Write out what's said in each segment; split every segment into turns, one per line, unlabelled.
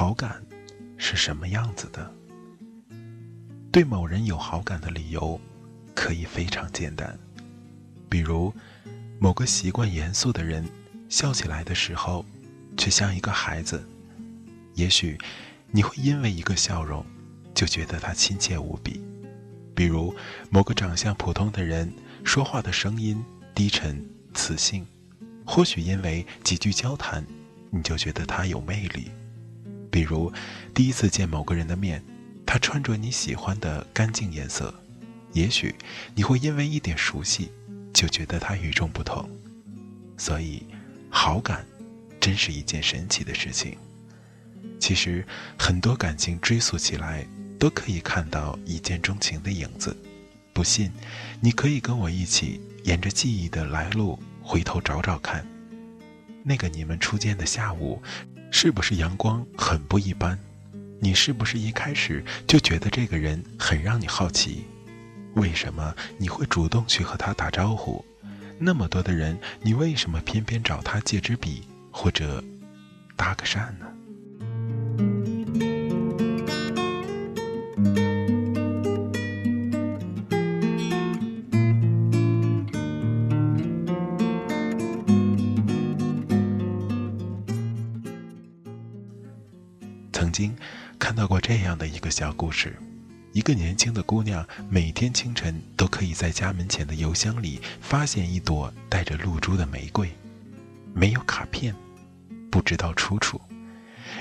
好感是什么样子的？对某人有好感的理由可以非常简单，比如某个习惯严肃的人笑起来的时候却像一个孩子，也许你会因为一个笑容就觉得他亲切无比；比如某个长相普通的人说话的声音低沉磁性，或许因为几句交谈你就觉得他有魅力。比如，第一次见某个人的面，他穿着你喜欢的干净颜色，也许你会因为一点熟悉，就觉得他与众不同。所以，好感真是一件神奇的事情。其实，很多感情追溯起来，都可以看到一见钟情的影子。不信，你可以跟我一起沿着记忆的来路回头找找看，那个你们初见的下午。是不是阳光很不一般？你是不是一开始就觉得这个人很让你好奇？为什么你会主动去和他打招呼？那么多的人，你为什么偏偏找他借支笔或者搭个讪呢？过这样的一个小故事：一个年轻的姑娘，每天清晨都可以在家门前的邮箱里发现一朵带着露珠的玫瑰，没有卡片，不知道出处。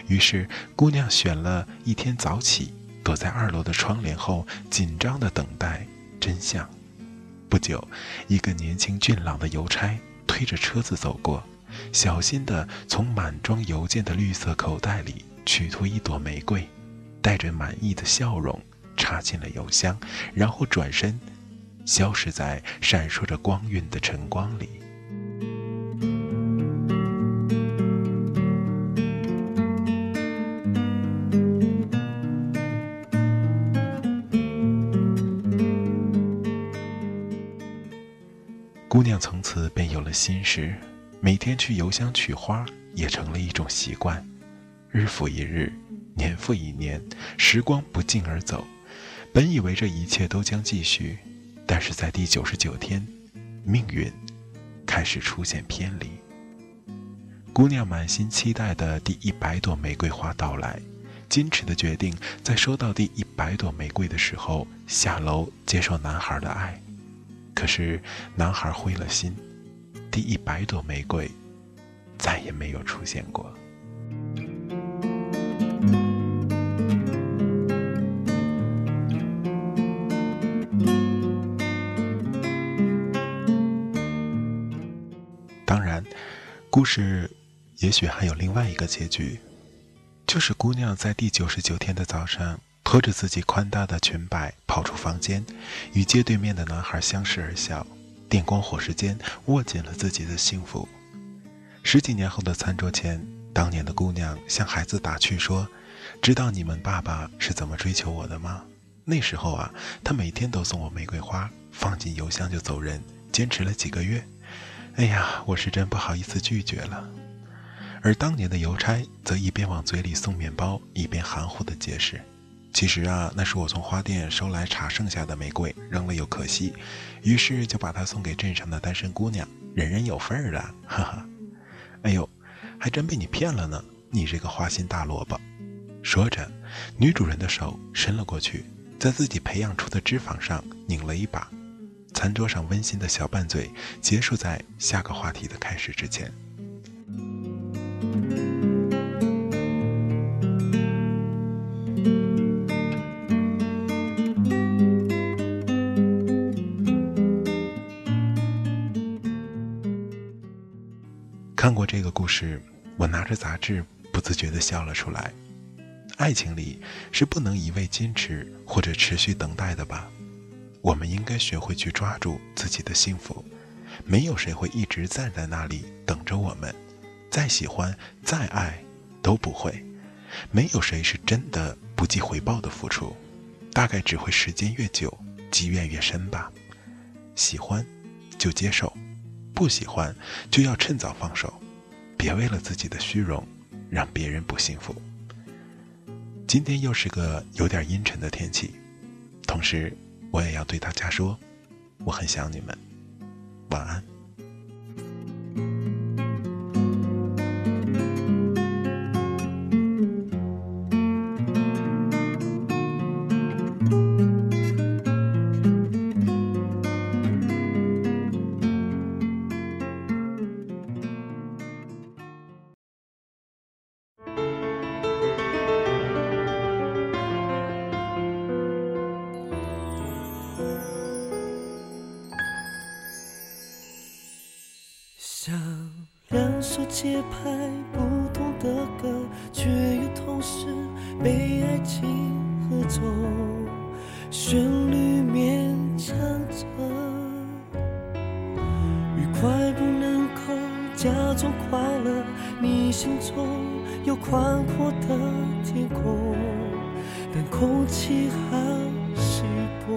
于是，姑娘选了一天早起，躲在二楼的窗帘后，紧张地等待真相。不久，一个年轻俊朗的邮差推着车子走过，小心地从满装邮件的绿色口袋里。取出一朵玫瑰，带着满意的笑容插进了邮箱，然后转身，消失在闪烁着光晕的晨光里。姑娘从此便有了心事，每天去邮箱取花也成了一种习惯。日复一日，年复一年，时光不胫而走。本以为这一切都将继续，但是在第九十九天，命运开始出现偏离。姑娘满心期待的第一百朵玫瑰花到来，矜持的决定在收到第一百朵玫瑰的时候下楼接受男孩的爱。可是男孩灰了心，第一百朵玫瑰再也没有出现过。故事也许还有另外一个结局，就是姑娘在第九十九天的早上，拖着自己宽大的裙摆跑出房间，与街对面的男孩相视而笑，电光火石间握紧了自己的幸福。十几年后的餐桌前。当年的姑娘向孩子打趣说：“知道你们爸爸是怎么追求我的吗？那时候啊，他每天都送我玫瑰花，放进邮箱就走人，坚持了几个月。哎呀，我是真不好意思拒绝了。”而当年的邮差则一边往嘴里送面包，一边含糊地解释：“其实啊，那是我从花店收来茶剩下的玫瑰，扔了又可惜，于是就把它送给镇上的单身姑娘，人人有份儿的，哈哈。哎呦，还真被你骗了呢，你这个花心大萝卜！说着，女主人的手伸了过去，在自己培养出的脂肪上拧了一把。餐桌上温馨的小拌嘴结束在下个话题的开始之前。看过这个故事，我拿着杂志不自觉地笑了出来。爱情里是不能一味坚持或者持续等待的吧？我们应该学会去抓住自己的幸福。没有谁会一直站在那里等着我们，再喜欢再爱都不会。没有谁是真的不计回报的付出，大概只会时间越久积怨越深吧。喜欢就接受。不喜欢就要趁早放手，别为了自己的虚荣让别人不幸福。今天又是个有点阴沉的天气，同时我也要对大家说，我很想你们，晚安。
节拍不同的歌，却又同时被爱情合奏，旋律勉强着，愉快不能够假装快乐。你心中有宽阔的天空，但空气好稀薄。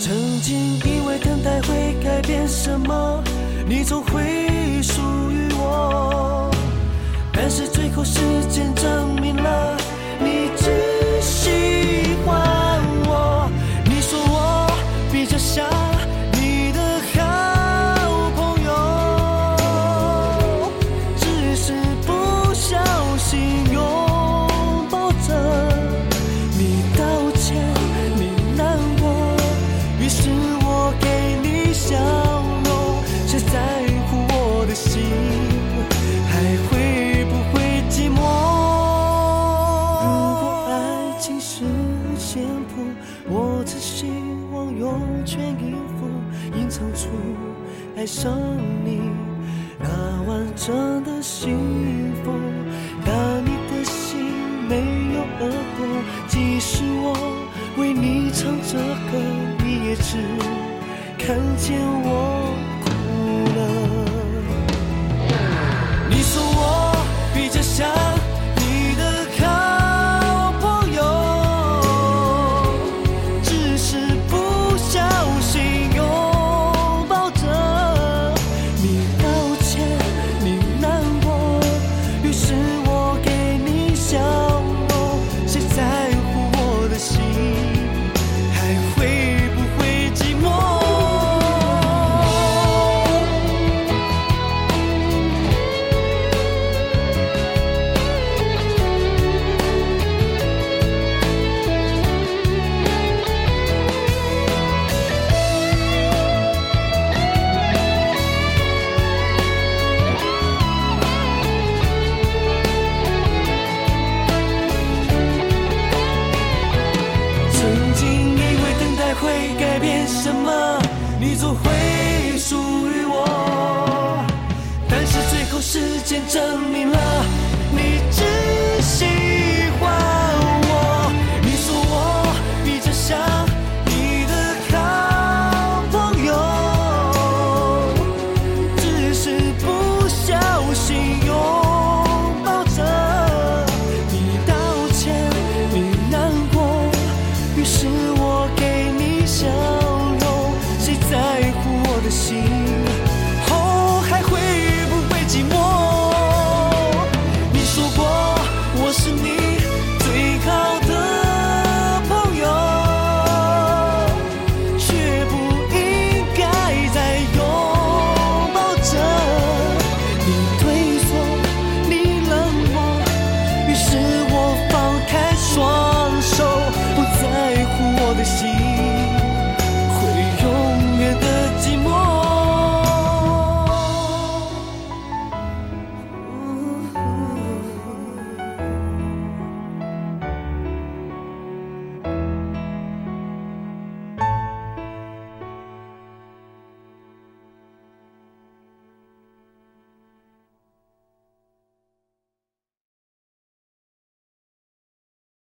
曾经以为等待会改变什么，你总会。属于我，但是最后时间证明了，是五线谱我只希望用全音符隐藏出爱上你那完整的幸福，但你的心没有耳朵。即使我为你唱着歌，你也只看见我哭了。你说我比较像。